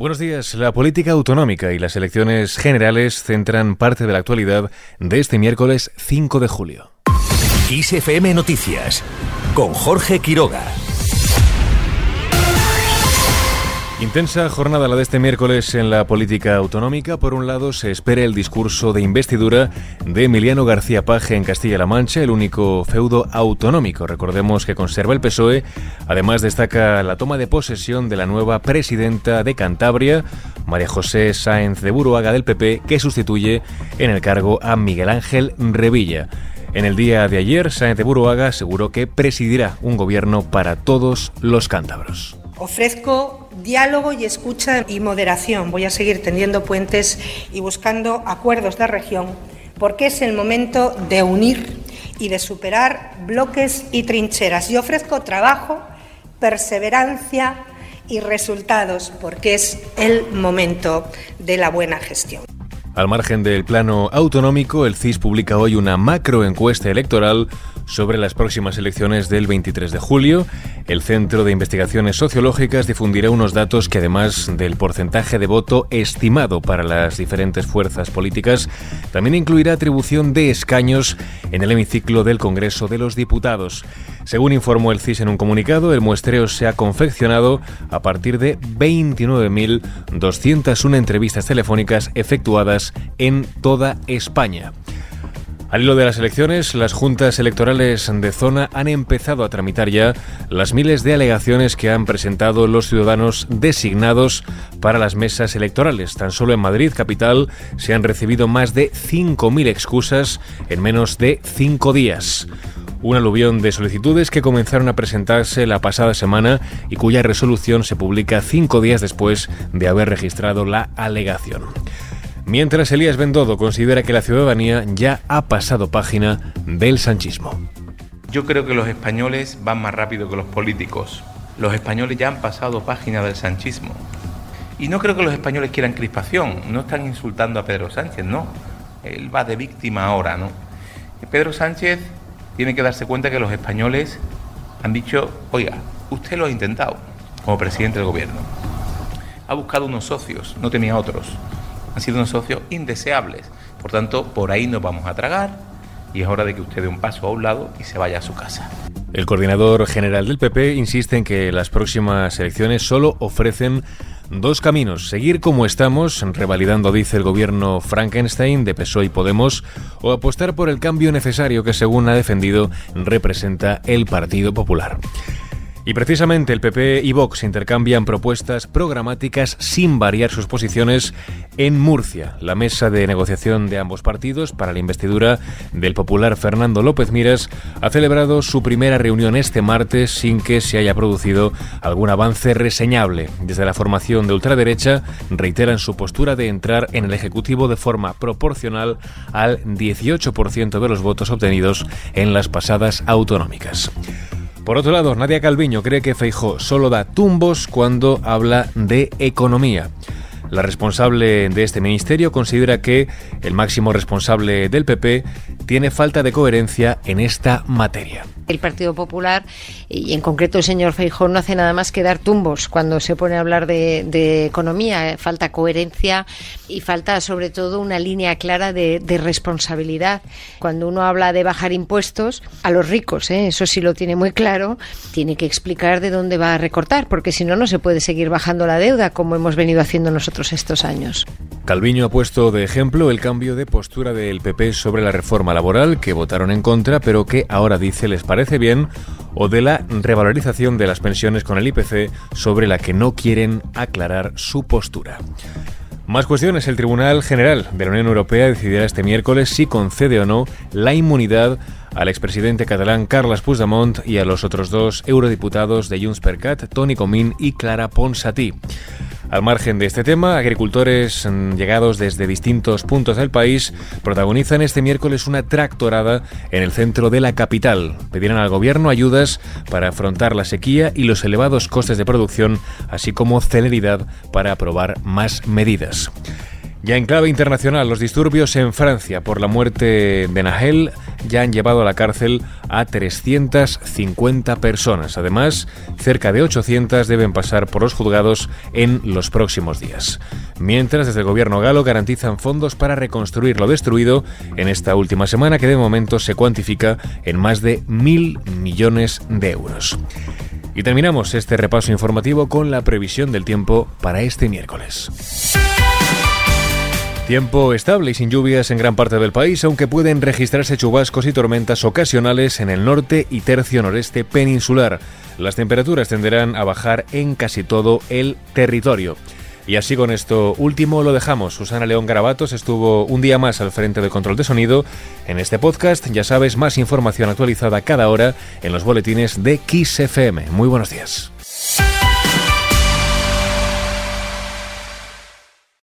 Buenos días. La política autonómica y las elecciones generales centran parte de la actualidad de este miércoles 5 de julio. ISFM Noticias con Jorge Quiroga. Intensa jornada la de este miércoles en la política autonómica. Por un lado, se espera el discurso de investidura de Emiliano García Paje en Castilla-La Mancha, el único feudo autonómico. Recordemos que conserva el PSOE. Además, destaca la toma de posesión de la nueva presidenta de Cantabria, María José Sáenz de Buruaga del PP, que sustituye en el cargo a Miguel Ángel Revilla. En el día de ayer, Sáenz de Buruaga aseguró que presidirá un gobierno para todos los cántabros. Ofrezco diálogo y escucha y moderación. Voy a seguir tendiendo puentes y buscando acuerdos de región, porque es el momento de unir y de superar bloques y trincheras. Y ofrezco trabajo, perseverancia y resultados, porque es el momento de la buena gestión. Al margen del plano autonómico, el CIS publica hoy una macroencuesta electoral sobre las próximas elecciones del 23 de julio. El Centro de Investigaciones Sociológicas difundirá unos datos que además del porcentaje de voto estimado para las diferentes fuerzas políticas, también incluirá atribución de escaños en el hemiciclo del Congreso de los Diputados. Según informó el CIS en un comunicado, el muestreo se ha confeccionado a partir de 29.201 entrevistas telefónicas efectuadas en toda España. Al hilo de las elecciones, las juntas electorales de zona han empezado a tramitar ya las miles de alegaciones que han presentado los ciudadanos designados para las mesas electorales. Tan solo en Madrid, capital, se han recibido más de 5.000 excusas en menos de cinco días. Un aluvión de solicitudes que comenzaron a presentarse la pasada semana y cuya resolución se publica cinco días después de haber registrado la alegación. Mientras Elías Bendodo considera que la ciudadanía ya ha pasado página del sanchismo. Yo creo que los españoles van más rápido que los políticos. Los españoles ya han pasado página del sanchismo. Y no creo que los españoles quieran crispación. No están insultando a Pedro Sánchez, no. Él va de víctima ahora, ¿no? Pedro Sánchez tiene que darse cuenta que los españoles han dicho, oiga, usted lo ha intentado como presidente del gobierno. Ha buscado unos socios, no tenía otros han sido unos socios indeseables. Por tanto, por ahí nos vamos a tragar y es hora de que usted dé un paso a un lado y se vaya a su casa. El coordinador general del PP insiste en que las próximas elecciones solo ofrecen dos caminos. Seguir como estamos, revalidando, dice el gobierno Frankenstein de PSOE y Podemos, o apostar por el cambio necesario que, según ha defendido, representa el Partido Popular. Y precisamente el PP y Vox intercambian propuestas programáticas sin variar sus posiciones en Murcia. La mesa de negociación de ambos partidos para la investidura del popular Fernando López Miras ha celebrado su primera reunión este martes sin que se haya producido algún avance reseñable. Desde la formación de ultraderecha reiteran su postura de entrar en el Ejecutivo de forma proporcional al 18% de los votos obtenidos en las pasadas autonómicas. Por otro lado, Nadia Calviño cree que Feijó solo da tumbos cuando habla de economía. La responsable de este ministerio considera que el máximo responsable del PP tiene falta de coherencia en esta materia el Partido Popular y en concreto el señor Feijón no hace nada más que dar tumbos cuando se pone a hablar de, economía. Falta coherencia y falta sobre todo una línea clara de, responsabilidad. Cuando uno habla de bajar impuestos a los ricos, ¿eh? eso sí lo tiene muy claro, tiene que explicar de dónde va a recortar, porque si no, no se puede seguir bajando la deuda como hemos venido haciendo nosotros estos años. Calviño ha puesto de ejemplo el cambio de postura del PP sobre la reforma laboral, que votaron en contra, pero que ahora dice les parece bien, o de la revalorización de las pensiones con el IPC, sobre la que no quieren aclarar su postura. Más cuestiones. El Tribunal General de la Unión Europea decidirá este miércoles si concede o no la inmunidad al expresidente catalán Carles Puigdemont y a los otros dos eurodiputados de Junts per Cat, Toni Comín y Clara Ponsatí. Al margen de este tema, agricultores mm, llegados desde distintos puntos del país protagonizan este miércoles una tractorada en el centro de la capital. Pedirán al gobierno ayudas para afrontar la sequía y los elevados costes de producción, así como celeridad para aprobar más medidas. Ya en clave internacional, los disturbios en Francia por la muerte de Nahel ya han llevado a la cárcel a 350 personas. Además, cerca de 800 deben pasar por los juzgados en los próximos días. Mientras, desde el gobierno galo garantizan fondos para reconstruir lo destruido en esta última semana, que de momento se cuantifica en más de mil millones de euros. Y terminamos este repaso informativo con la previsión del tiempo para este miércoles. Tiempo estable y sin lluvias en gran parte del país, aunque pueden registrarse chubascos y tormentas ocasionales en el norte y tercio noreste peninsular. Las temperaturas tenderán a bajar en casi todo el territorio. Y así con esto último lo dejamos. Susana León Garabatos estuvo un día más al frente del control de sonido. En este podcast, ya sabes, más información actualizada cada hora en los boletines de Kiss FM. Muy buenos días.